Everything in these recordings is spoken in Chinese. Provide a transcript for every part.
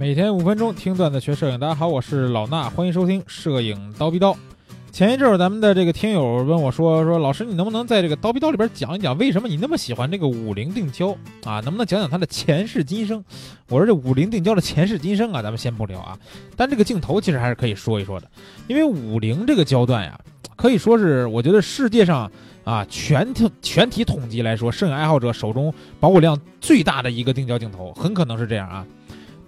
每天五分钟听段子学摄影，大家好，我是老衲，欢迎收听摄影刀逼刀。前一阵儿咱们的这个听友问我说说老师你能不能在这个刀逼刀里边讲一讲为什么你那么喜欢这个五菱定焦啊？能不能讲讲它的前世今生？我说这五菱定焦的前世今生啊，咱们先不聊啊，但这个镜头其实还是可以说一说的，因为五菱这个焦段呀，可以说是我觉得世界上啊全体全体统计来说，摄影爱好者手中保有量最大的一个定焦镜头，很可能是这样啊。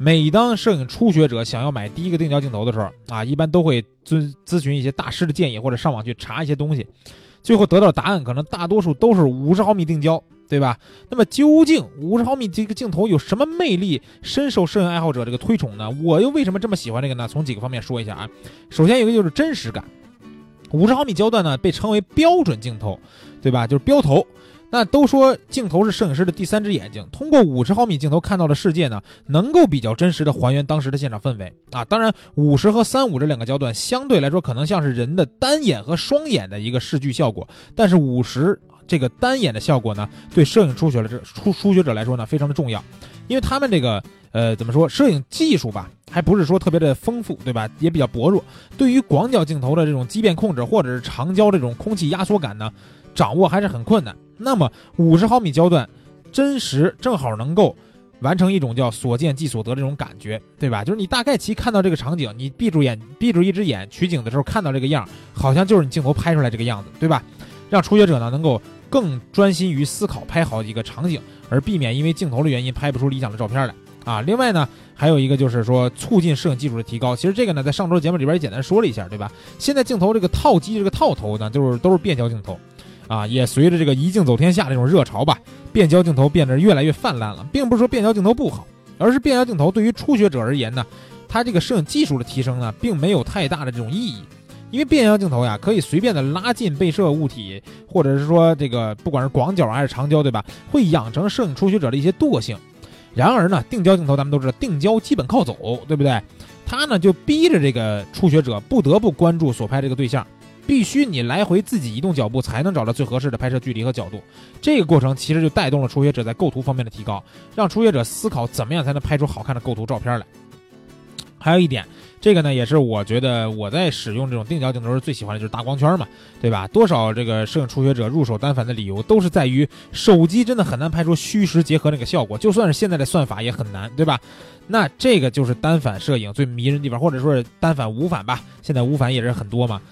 每当摄影初学者想要买第一个定焦镜头的时候啊，一般都会咨咨询一些大师的建议，或者上网去查一些东西，最后得到答案可能大多数都是五十毫米定焦，对吧？那么究竟五十毫米这个镜头有什么魅力，深受摄影爱好者这个推崇呢？我又为什么这么喜欢这个呢？从几个方面说一下啊。首先一个就是真实感，五十毫米焦段呢被称为标准镜头，对吧？就是标头。那都说镜头是摄影师的第三只眼睛，通过五十毫米镜头看到的世界呢，能够比较真实的还原当时的现场氛围啊。当然，五十和三五这两个焦段相对来说可能像是人的单眼和双眼的一个视距效果，但是五十这个单眼的效果呢，对摄影初学者初初学者来说呢非常的重要，因为他们这个呃怎么说，摄影技术吧还不是说特别的丰富，对吧？也比较薄弱，对于广角镜头的这种畸变控制或者是长焦这种空气压缩感呢，掌握还是很困难。那么五十毫米焦段，真实正好能够完成一种叫所见即所得这种感觉，对吧？就是你大概其看到这个场景，你闭住眼，闭住一只眼取景的时候看到这个样，好像就是你镜头拍出来这个样子，对吧？让初学者呢能够更专心于思考拍好一个场景，而避免因为镜头的原因拍不出理想的照片来啊。另外呢，还有一个就是说促进摄影技术的提高。其实这个呢，在上周节目里边也简单说了一下，对吧？现在镜头这个套机这个套头呢，就是都是变焦镜头。啊，也随着这个一镜走天下这种热潮吧，变焦镜头变得越来越泛滥了，并不是说变焦镜头不好，而是变焦镜头对于初学者而言呢，它这个摄影技术的提升呢，并没有太大的这种意义，因为变焦镜头呀，可以随便的拉近被摄物体，或者是说这个不管是广角还是长焦，对吧？会养成摄影初学者的一些惰性。然而呢，定焦镜头咱们都知道，定焦基本靠走，对不对？它呢就逼着这个初学者不得不关注所拍这个对象。必须你来回自己移动脚步，才能找到最合适的拍摄距离和角度。这个过程其实就带动了初学者在构图方面的提高，让初学者思考怎么样才能拍出好看的构图照片来。还有一点，这个呢也是我觉得我在使用这种定焦镜头时最喜欢的就是大光圈嘛，对吧？多少这个摄影初学者入手单反的理由都是在于手机真的很难拍出虚实结合那个效果，就算是现在的算法也很难，对吧？那这个就是单反摄影最迷人的地方，或者说是单反无反吧，现在无反也是很多嘛。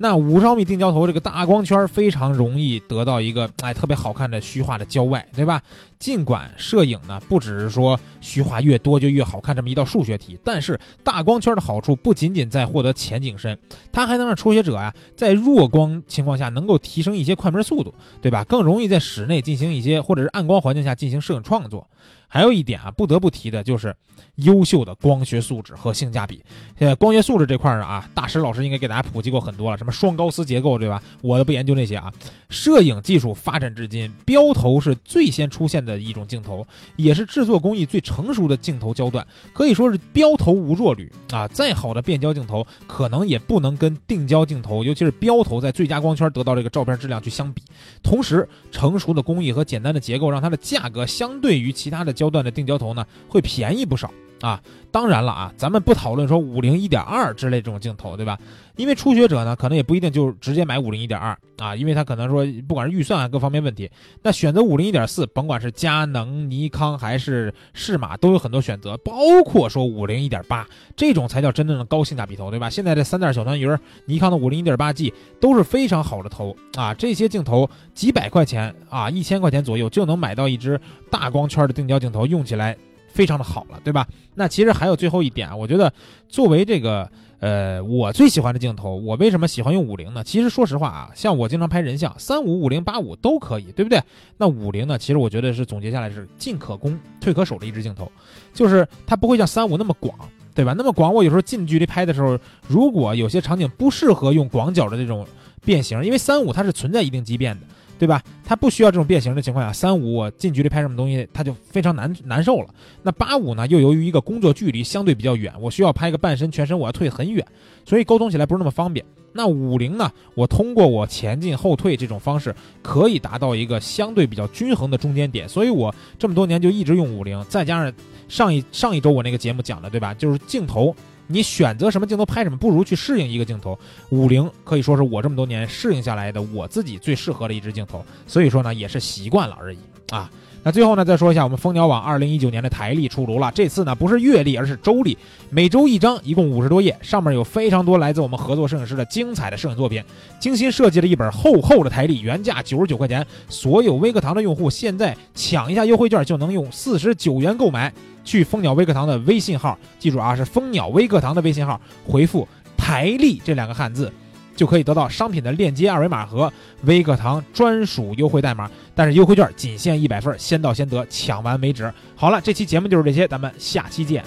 那五十毫米定焦头这个大光圈非常容易得到一个哎特别好看的虚化的焦外，对吧？尽管摄影呢不只是说虚化越多就越好看这么一道数学题，但是大光圈的好处不仅仅在获得前景深，它还能让初学者啊在弱光情况下能够提升一些快门速度，对吧？更容易在室内进行一些或者是暗光环境下进行摄影创作。还有一点啊，不得不提的就是优秀的光学素质和性价比。现在光学素质这块儿啊，大师老师应该给大家普及过很多了，什双高斯结构，对吧？我不研究那些啊。摄影技术发展至今，标头是最先出现的一种镜头，也是制作工艺最成熟的镜头焦段，可以说是标头无弱旅啊。再好的变焦镜头，可能也不能跟定焦镜头，尤其是标头在最佳光圈得到这个照片质量去相比。同时，成熟的工艺和简单的结构，让它的价格相对于其他的。焦段的定焦头呢，会便宜不少啊。当然了啊，咱们不讨论说五零一点二之类这种镜头，对吧？因为初学者呢，可能也不一定就直接买五零一点二啊，因为他可能说不管是预算啊各方面问题，那选择五零一点四，甭管是佳能、尼康还是适马，都有很多选择，包括说五零一点八这种才叫真正的高性价比头，对吧？现在这三袋小团鱼，尼康的五零一点八 G 都是非常好的头啊，这些镜头几百块钱啊，一千块钱左右就能买到一支大光圈的定焦镜头，用起来。非常的好了，对吧？那其实还有最后一点啊，我觉得作为这个呃我最喜欢的镜头，我为什么喜欢用五零呢？其实说实话啊，像我经常拍人像，三五、五零、八五都可以，对不对？那五零呢，其实我觉得是总结下来是进可攻，退可守的一支镜头，就是它不会像三五那么广，对吧？那么广，我有时候近距离拍的时候，如果有些场景不适合用广角的这种变形，因为三五它是存在一定畸变的。对吧？它不需要这种变形的情况下，三五我近距离拍什么东西，它就非常难难受了。那八五呢，又由于一个工作距离相对比较远，我需要拍个半身、全身，我要退很远，所以沟通起来不是那么方便。那五零呢，我通过我前进后退这种方式，可以达到一个相对比较均衡的中间点，所以我这么多年就一直用五零，再加上上一上一周我那个节目讲的，对吧？就是镜头。你选择什么镜头拍什么，不如去适应一个镜头。五零可以说是我这么多年适应下来的我自己最适合的一支镜头，所以说呢也是习惯了而已啊。那最后呢再说一下，我们蜂鸟网二零一九年的台历出炉了，这次呢不是月历，而是周历，每周一张，一共五十多页，上面有非常多来自我们合作摄影师的精彩的摄影作品，精心设计了一本厚厚的台历，原价九十九块钱，所有微课堂的用户现在抢一下优惠券就能用四十九元购买。去蜂鸟微课堂的微信号，记住啊，是蜂鸟微课堂的微信号，回复“台历”这两个汉字，就可以得到商品的链接、二维码和微课堂专属优惠代码。但是优惠券仅限一百份，先到先得，抢完为止。好了，这期节目就是这些，咱们下期见。